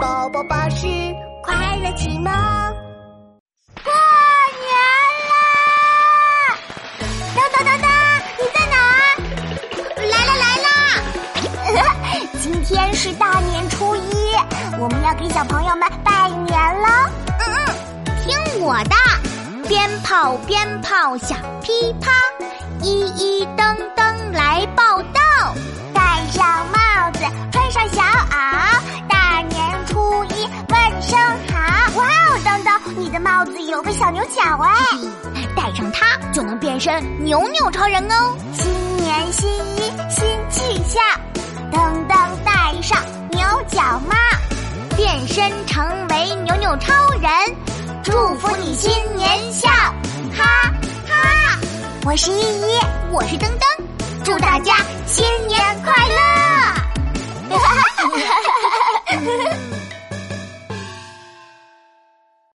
宝宝巴士快乐启蒙。过年啦！当当当当，你在哪儿？来了来了！今天是大年初一，我们要给小朋友们拜年了。嗯嗯，听我的，鞭炮鞭炮响噼啪，一你的帽子有个小牛角哎，戴上它就能变身牛牛超人哦。新年新衣新气象，噔噔戴上牛角帽，变身成为牛牛超人，祝福你新年笑哈哈。我是依依，我是噔噔。祝大家新年快乐！